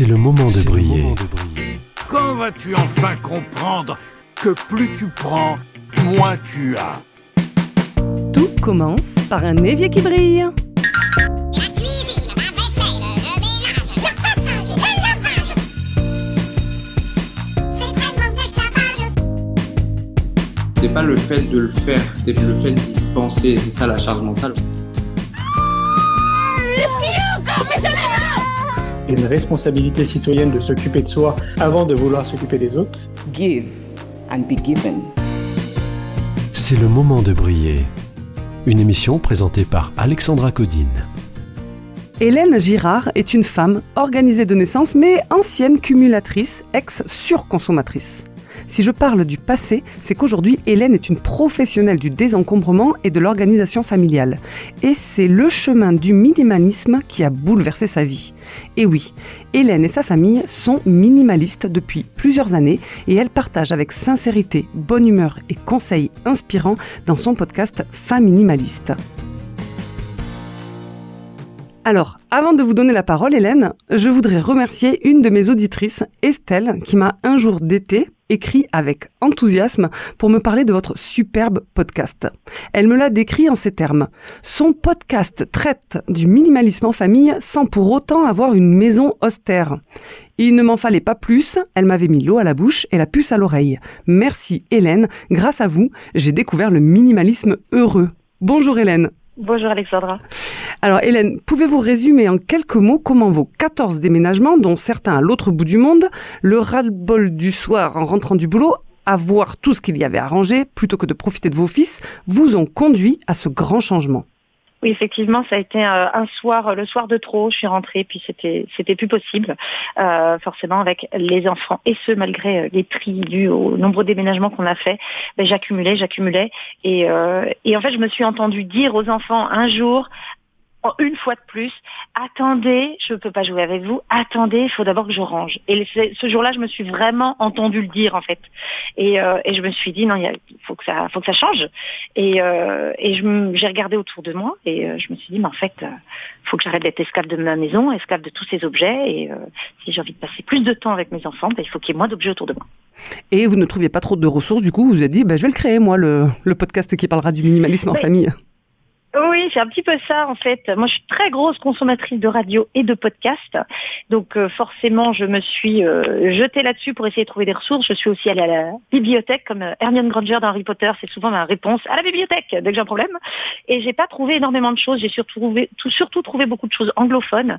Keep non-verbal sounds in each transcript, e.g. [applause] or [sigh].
C'est le moment de briller. Quand vas-tu enfin comprendre que plus tu prends, moins tu as? Tout commence par un évier qui brille. La cuisine, la vaisselle, le ménage, le passage et le lavage. C'est pas le fait de le faire, c'est le fait d'y penser, c'est ça la charge mentale. Il y une responsabilité citoyenne de s'occuper de soi avant de vouloir s'occuper des autres. give and be given. C'est le moment de briller. Une émission présentée par Alexandra Codine. Hélène Girard est une femme organisée de naissance mais ancienne cumulatrice, ex-surconsommatrice. Si je parle du passé, c'est qu'aujourd'hui, Hélène est une professionnelle du désencombrement et de l'organisation familiale. Et c'est le chemin du minimalisme qui a bouleversé sa vie. Et oui, Hélène et sa famille sont minimalistes depuis plusieurs années et elle partage avec sincérité, bonne humeur et conseils inspirants dans son podcast Femme minimaliste. Alors, avant de vous donner la parole, Hélène, je voudrais remercier une de mes auditrices, Estelle, qui m'a un jour d'été écrit avec enthousiasme pour me parler de votre superbe podcast. Elle me l'a décrit en ces termes. Son podcast traite du minimalisme en famille sans pour autant avoir une maison austère. Il ne m'en fallait pas plus, elle m'avait mis l'eau à la bouche et la puce à l'oreille. Merci Hélène, grâce à vous, j'ai découvert le minimalisme heureux. Bonjour Hélène. Bonjour Alexandra. Alors Hélène, pouvez-vous résumer en quelques mots comment vos 14 déménagements, dont certains à l'autre bout du monde, le ras-le-bol du soir en rentrant du boulot, à voir tout ce qu'il y avait ranger, plutôt que de profiter de vos fils, vous ont conduit à ce grand changement? Oui, effectivement, ça a été euh, un soir, le soir de trop. Je suis rentrée, puis c'était c'était plus possible, euh, forcément avec les enfants et ce malgré euh, les tris dus aux nombreux déménagements qu'on a fait. Ben, j'accumulais, j'accumulais, et euh, et en fait, je me suis entendue dire aux enfants un jour. Une fois de plus, attendez, je ne peux pas jouer avec vous, attendez, il faut d'abord que je range. Et ce jour-là, je me suis vraiment entendue le dire en fait. Et, euh, et je me suis dit, non, il faut que ça, faut que ça change. Et, euh, et j'ai regardé autour de moi et euh, je me suis dit, mais en fait, il faut que j'arrête d'être esclave de ma maison, esclave de tous ces objets. Et euh, si j'ai envie de passer plus de temps avec mes enfants, ben, il faut qu'il y ait moins d'objets autour de moi. Et vous ne trouviez pas trop de ressources, du coup vous vous êtes dit, bah, je vais le créer moi, le, le podcast qui parlera du minimalisme en famille. Oui, c'est un petit peu ça en fait. Moi, je suis très grosse consommatrice de radio et de podcasts, donc euh, forcément, je me suis euh, jetée là-dessus pour essayer de trouver des ressources. Je suis aussi allée à la bibliothèque, comme euh, Hermione Granger dans Harry Potter, c'est souvent ma réponse à la bibliothèque dès que j'ai un problème. Et j'ai pas trouvé énormément de choses. J'ai surtout trouvé, tout, surtout trouvé beaucoup de choses anglophones,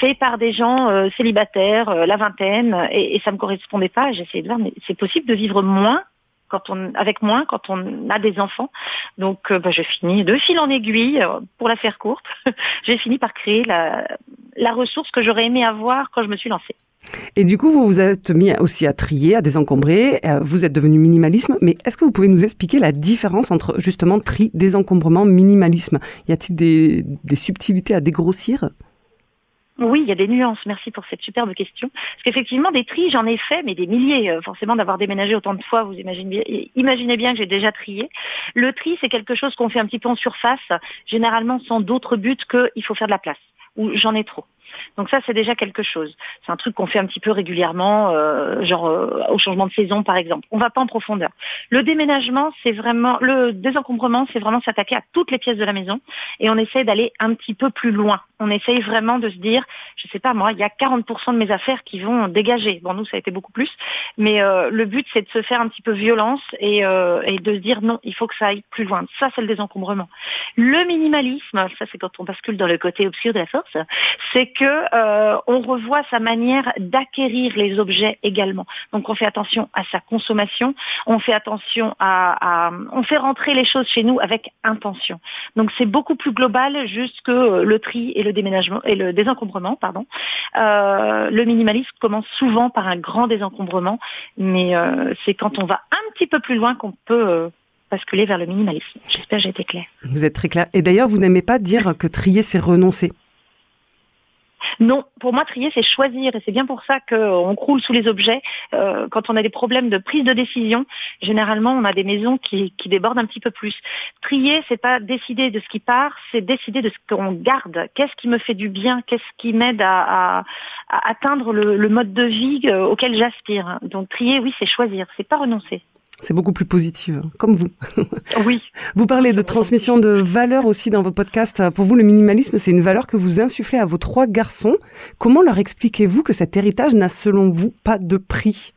faites par des gens euh, célibataires, euh, la vingtaine, et, et ça me correspondait pas. Essayé de voir, mais c'est possible de vivre moins quand on, avec moins quand on a des enfants. Donc, euh, bah, je finis de fil en aiguille, euh, pour la faire courte, [laughs] j'ai fini par créer la, la ressource que j'aurais aimé avoir quand je me suis lancée. Et du coup, vous vous êtes mis aussi à trier, à désencombrer, euh, vous êtes devenu minimalisme, mais est-ce que vous pouvez nous expliquer la différence entre justement tri, désencombrement, minimalisme? Y a-t-il des, des subtilités à dégrossir? Oui, il y a des nuances. Merci pour cette superbe question. Parce qu'effectivement, des tris, j'en ai fait, mais des milliers. Euh, Forcément, d'avoir déménagé autant de fois, vous imaginez bien, que j'ai déjà trié. Le tri, c'est quelque chose qu'on fait un petit peu en surface, généralement sans d'autre but que il faut faire de la place ou j'en ai trop. Donc ça, c'est déjà quelque chose. C'est un truc qu'on fait un petit peu régulièrement, euh, genre euh, au changement de saison, par exemple. On va pas en profondeur. Le déménagement, c'est vraiment le désencombrement, c'est vraiment s'attaquer à toutes les pièces de la maison et on essaie d'aller un petit peu plus loin. On essaye vraiment de se dire, je sais pas moi, il y a 40% de mes affaires qui vont dégager. Bon, nous, ça a été beaucoup plus, mais euh, le but, c'est de se faire un petit peu violence et, euh, et de se dire non, il faut que ça aille plus loin. Ça, c'est le désencombrement. Le minimalisme, ça, c'est quand on bascule dans le côté obscur de la force, c'est euh, on revoit sa manière d'acquérir les objets également. Donc, on fait attention à sa consommation, on fait attention à, on fait rentrer les choses chez nous avec intention. Donc, c'est beaucoup plus global juste que euh, le tri et le déménagement et le désencombrement. Euh, le minimalisme commence souvent par un grand désencombrement, mais c'est quand on va un petit peu plus loin qu'on peut basculer vers le minimalisme. J'espère que j'ai été claire. Vous êtes très clair. Et d'ailleurs, vous n'aimez pas dire que trier, c'est renoncer. Non, pour moi, trier, c'est choisir. Et c'est bien pour ça qu'on croule sous les objets. Euh, quand on a des problèmes de prise de décision, généralement, on a des maisons qui, débordent un petit peu plus. Trier, c'est pas décider de ce qui part, c'est décider de ce qu'on garde. Qu'est-ce qui me fait du bien? Qu'est-ce qui m'aide à atteindre le, le mode de vie euh, auquel j'aspire? Donc, trier, oui, c'est choisir. C'est pas renoncer. C'est beaucoup plus positif, hein, comme vous. [laughs] Oui. Vous parlez de transmission de valeurs aussi dans vos podcasts. Pour vous, le minimalisme, c'est une valeur que vous insufflez à vos trois garçons. Comment leur expliquez-vous que cet héritage n'a selon vous pas de prix?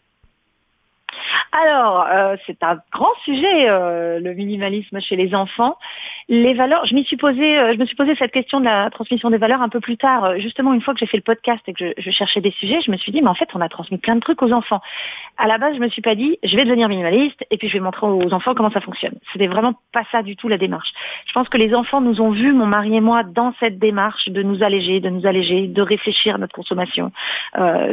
Alors, euh, c'est un grand sujet, euh, le minimalisme chez les enfants. Les valeurs, je suis posé, euh, je me suis posé cette question de la transmission des valeurs un peu plus tard. Justement, une fois que j'ai fait le podcast et que je, cherchais des sujets, je me suis dit, mais en fait, on a transmis plein de trucs aux enfants. À la base, je me suis pas dit, je vais devenir minimaliste et puis je vais montrer aux enfants comment ça fonctionne. C'était vraiment pas ça du tout la démarche. Je pense que les enfants nous ont vus, mon mari et moi, dans cette démarche de nous alléger, de nous alléger, de réfléchir à notre consommation,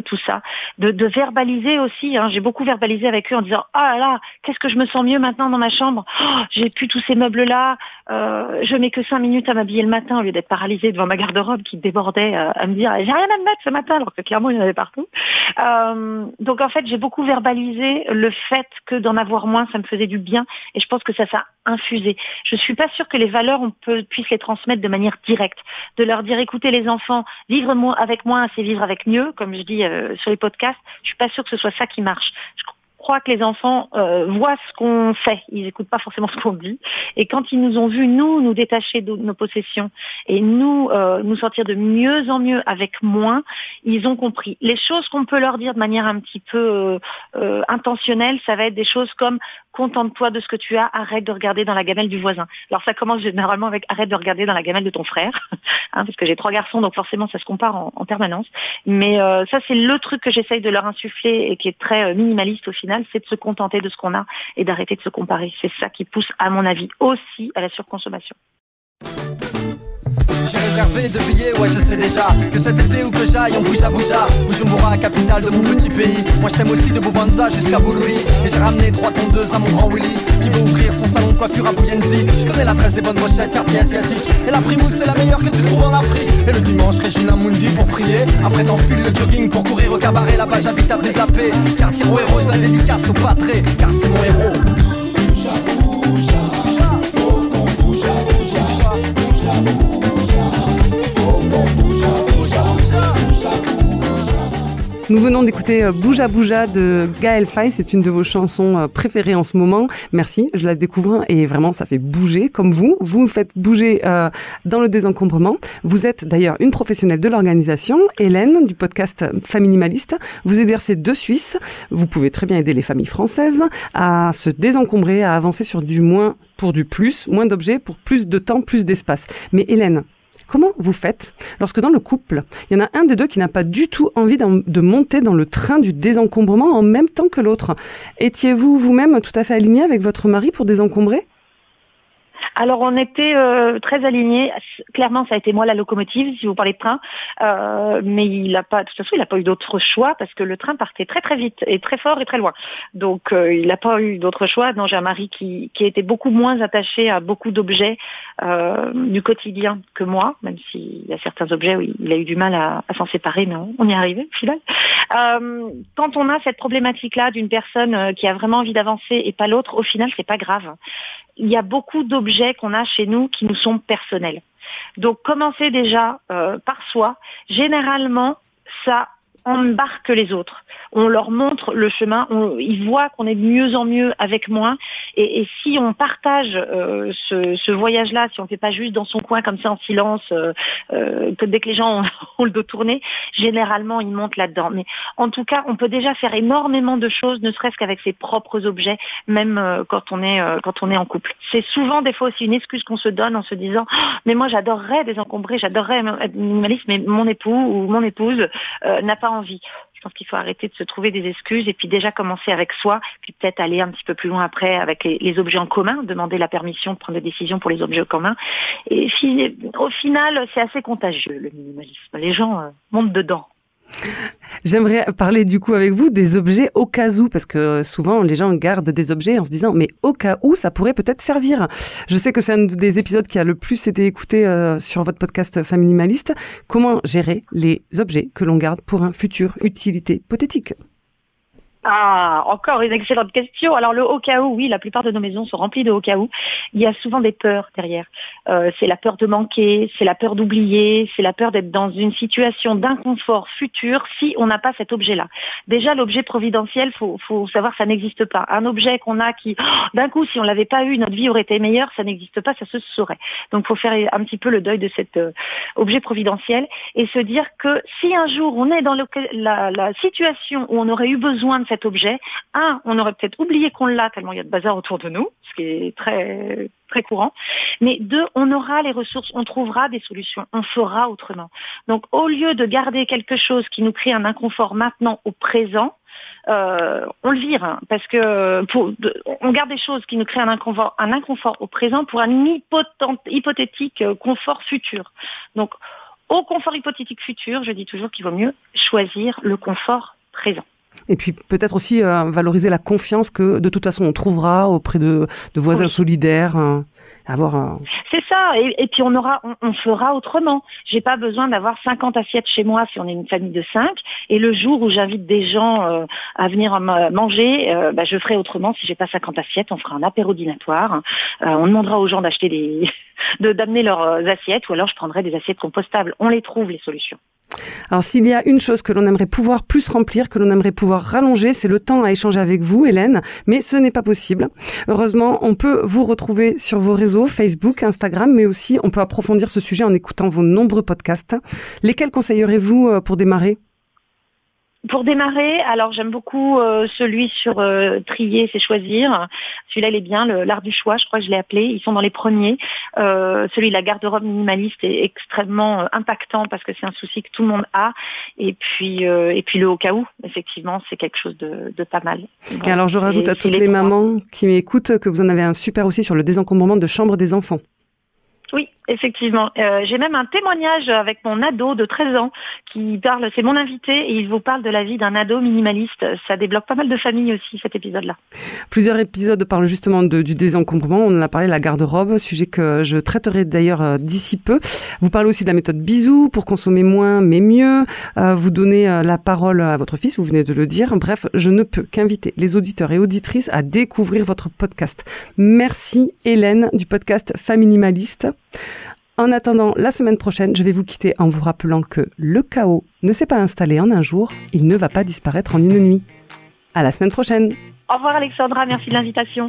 tout ça, de, de verbaliser aussi. hein. J'ai beaucoup verbalisé avec eux en disant, ah là là, qu'est-ce que je me sens mieux maintenant dans ma chambre. Oh, J'ai plus tous ces meubles là. Euh, je mets que cinq minutes à m'habiller le matin au lieu d'être paralysée devant ma garde-robe qui débordait euh, à me dire, j'ai rien à me mettre ce matin alors que clairement il y en avait partout. Euh, donc en fait, j'ai beaucoup verbalisé le fait que d'en avoir moins, ça me faisait du bien et je pense que ça s'est infusé. Je suis pas sûre que les valeurs, on peut, puisse les transmettre de manière directe. De leur dire, écoutez les enfants, vivre avec moins, c'est vivre avec mieux, comme je dis euh, sur les podcasts. Je suis pas sûre que ce soit ça qui marche. Crois que les enfants euh, voient ce qu'on fait. Ils n'écoutent pas forcément [laughs] ce qu'on dit. Et quand ils nous ont vu, nous, nous détacher de nos possessions et nous, euh, nous sortir de mieux en mieux avec moins, ils ont compris. Les choses qu'on peut leur dire de manière un petit peu euh, intentionnelle, ça va être des choses comme contente-toi de ce que tu as, arrête de regarder dans la gamelle du voisin. Alors ça commence généralement avec arrête de regarder dans la gamelle de ton frère, [laughs] hein, parce que j'ai trois garçons, donc forcément ça se compare en, en permanence. Mais euh, ça c'est le truc que j'essaye de leur insuffler et qui est très euh, minimaliste au final, c'est de se contenter de ce qu'on a et d'arrêter de se comparer. C'est ça qui pousse, à mon avis, aussi à la surconsommation. Réservé deux billets, ouais je sais déjà Que cet été où que j'aille on bouge à Bouja. Bujumbura, capitale de mon petit pays. Moi je t'aime aussi de Bubanza jusqu'à Boulouri. Et j'ai ramené trois tondeuses à mon grand Willy Qui veut ouvrir son salon de coiffure à Bouyenzi. Je connais l'adresse des bonnes brochettes, quartier asiatique. Et la primousse c'est la meilleure que tu trouves en Afrique. Et le dimanche Regina Mundi pour prier. Après t'enfiles le jogging pour courir au cabaret. Là-bas j'habite avenue de la paix. Quartier héros, je la dédicace au patré. Car c'est mon héros Nous venons d'écouter euh, Bouja Bouja de Gaël Faye. C'est une de vos chansons euh, préférées en ce moment. Merci, je la découvre et vraiment ça fait bouger comme vous. Vous faites bouger euh, dans le désencombrement. Vous êtes d'ailleurs une professionnelle de l'organisation, Hélène du podcast Faminimaliste. Vous exercez de Suisse. Vous pouvez très bien aider les familles françaises à se désencombrer, à avancer sur du moins pour du plus, moins d'objets pour plus de temps, plus d'espace. Mais Hélène, Comment vous faites lorsque dans le couple, il y en a un des deux qui n'a pas du tout envie de monter dans le train du désencombrement en même temps que l'autre? Étiez-vous vous-même tout à fait aligné avec votre mari pour désencombrer? Alors on était euh, très alignés. Clairement, ça a été moi la locomotive, si vous parlez de train. Euh, mais il a pas, de toute façon, il n'a pas eu d'autre choix parce que le train partait très très vite et très fort et très loin. Donc euh, il n'a pas eu d'autre choix. Non, j'ai un mari qui, qui était beaucoup moins attaché à beaucoup d'objets euh, du quotidien que moi, même s'il y a certains objets où il a eu du mal à, s'en séparer, mais on, on y est arrivé au final. Euh, quand on a cette problématique-là d'une personne euh, qui a vraiment envie d'avancer et pas l'autre, au final, c'est pas grave il y a beaucoup d'objets qu'on a chez nous qui nous sont personnels. Donc commencer déjà euh, par soi, généralement, ça embarque les autres. On leur montre le chemin, ils voient qu'on est de mieux en mieux avec moins. Et, si on partage euh, ce, voyage-là, si on ne fait pas juste dans son coin comme ça en silence, euh, euh, que dès que les gens [laughs] ont, le dos tourné, généralement ils montent là-dedans. Mais en tout cas, on peut déjà faire énormément de choses, ne serait-ce qu'avec ses propres objets, même quand on est quand on est en couple. C'est souvent des fois aussi une excuse qu'on se donne en se disant Ah, mais moi j'adorerais désencombrer, j'adorerais être minimaliste, mais mon époux ou mon épouse n'a pas envie. Je pense qu'il faut arrêter de se trouver des excuses et puis déjà commencer avec soi, puis peut-être aller un petit peu plus loin après avec les, objets en commun, demander la permission de prendre des décisions pour les objets en commun. Et au final, c'est assez contagieux le minimalisme. Les gens euh, montent dedans. J'aimerais parler du coup avec vous des objets au cas où, parce que souvent les gens gardent des objets en se disant mais au cas où ça pourrait peut-être servir. Je sais que c'est un des épisodes qui a le plus été écouté euh, sur votre podcast Familimaliste. Comment gérer les objets que l'on garde pour un futur utilité hypothétique Ah, encore une excellente question. Alors le au cas où, oui, la plupart de nos maisons sont remplies de au cas où. Il y a souvent des peurs derrière. Euh, c'est la peur de manquer, c'est la peur d'oublier, c'est la peur d'être dans une situation d'inconfort futur si on n'a pas cet objet-là. Déjà, l'objet providentiel, faut, faut savoir, ça n'existe pas. Un objet qu'on a qui, oh, d'un coup, si on l'avait pas eu, notre vie aurait été meilleure, ça n'existe pas, ça se saurait. Donc, faut faire un petit peu le deuil de cet euh, objet providentiel et se dire que si un jour on est dans la, la situation où on aurait eu besoin de objet, un, on aurait peut-être oublié qu'on l'a tellement il y a de bazar autour de nous, ce qui est très très courant. Mais deux, on aura les ressources, on trouvera des solutions, on fera autrement. Donc au lieu de garder quelque chose qui nous crée un inconfort maintenant au présent, euh, on le vire hein, parce que pour, on garde des choses qui nous créent un inconfort, un inconfort au présent pour un hypothétique euh, confort futur. Donc au confort hypothétique futur, je dis toujours qu'il vaut mieux choisir le confort présent. Et puis peut-être aussi euh, valoriser la confiance que de toute façon on trouvera auprès de, de voisins Oui. solidaires. euh, avoir un- C'est ça, et, et puis on aura, on, on fera autrement. J'ai pas besoin d'avoir 50 assiettes chez moi si on est une famille de 5. Et le jour où j'invite des gens euh, à venir ma- manger, euh, bah, je ferai autrement. Si j'ai pas 50 assiettes, on fera un apéro dînatoire. Euh, on demandera aux gens d'acheter des, [laughs] de d'amener leurs euh, assiettes, ou alors je prendrai des assiettes compostables. On les trouve les solutions. Alors s'il y a une chose que l'on aimerait pouvoir plus remplir, que l'on aimerait pouvoir rallonger, c'est le temps à échanger avec vous, Hélène, mais ce n'est pas possible. Heureusement, on peut vous retrouver sur vos réseaux, Facebook, Instagram, mais aussi on peut approfondir ce sujet en écoutant vos nombreux podcasts. Lesquels conseillerez-vous euh, pour démarrer? Pour démarrer, alors j'aime beaucoup euh, celui sur euh, trier, c'est choisir. Celui-là, il est bien, l'art du choix, je crois que je l'ai appelé. Ils sont dans les premiers. Euh, celui de la garde-robe minimaliste est extrêmement euh, impactant parce que c'est un souci que tout le monde a. Et puis, euh, et puis le au cas où, effectivement, c'est quelque chose de, de pas mal. Et alors je rajoute Et à toutes les mamans qui m'écoutent que vous en avez un super aussi sur le désencombrement de chambre des enfants. Oui, effectivement. Euh, J'ai même un témoignage avec mon ado de 13 ans qui parle, c'est mon invité et il vous parle de la vie d'un ado minimaliste. Ça débloque pas mal de familles aussi, cet épisode-là. Plusieurs épisodes parlent justement du désencombrement. On en a parlé, la garde-robe, sujet que je traiterai d'ailleurs euh, d'ici peu. Vous parlez aussi de la méthode bisou pour consommer moins mais mieux. Euh, vous donnez euh, la parole à votre fils, vous venez de le dire. Bref, je ne peux qu'inviter les auditeurs et auditrices à découvrir votre podcast. Merci Hélène du podcast Faminimaliste. En attendant la semaine prochaine, je vais vous quitter en vous rappelant que le chaos ne s'est pas installé en un jour, il ne va pas disparaître en une nuit. À la semaine prochaine. Au revoir Alexandra, merci de l'invitation.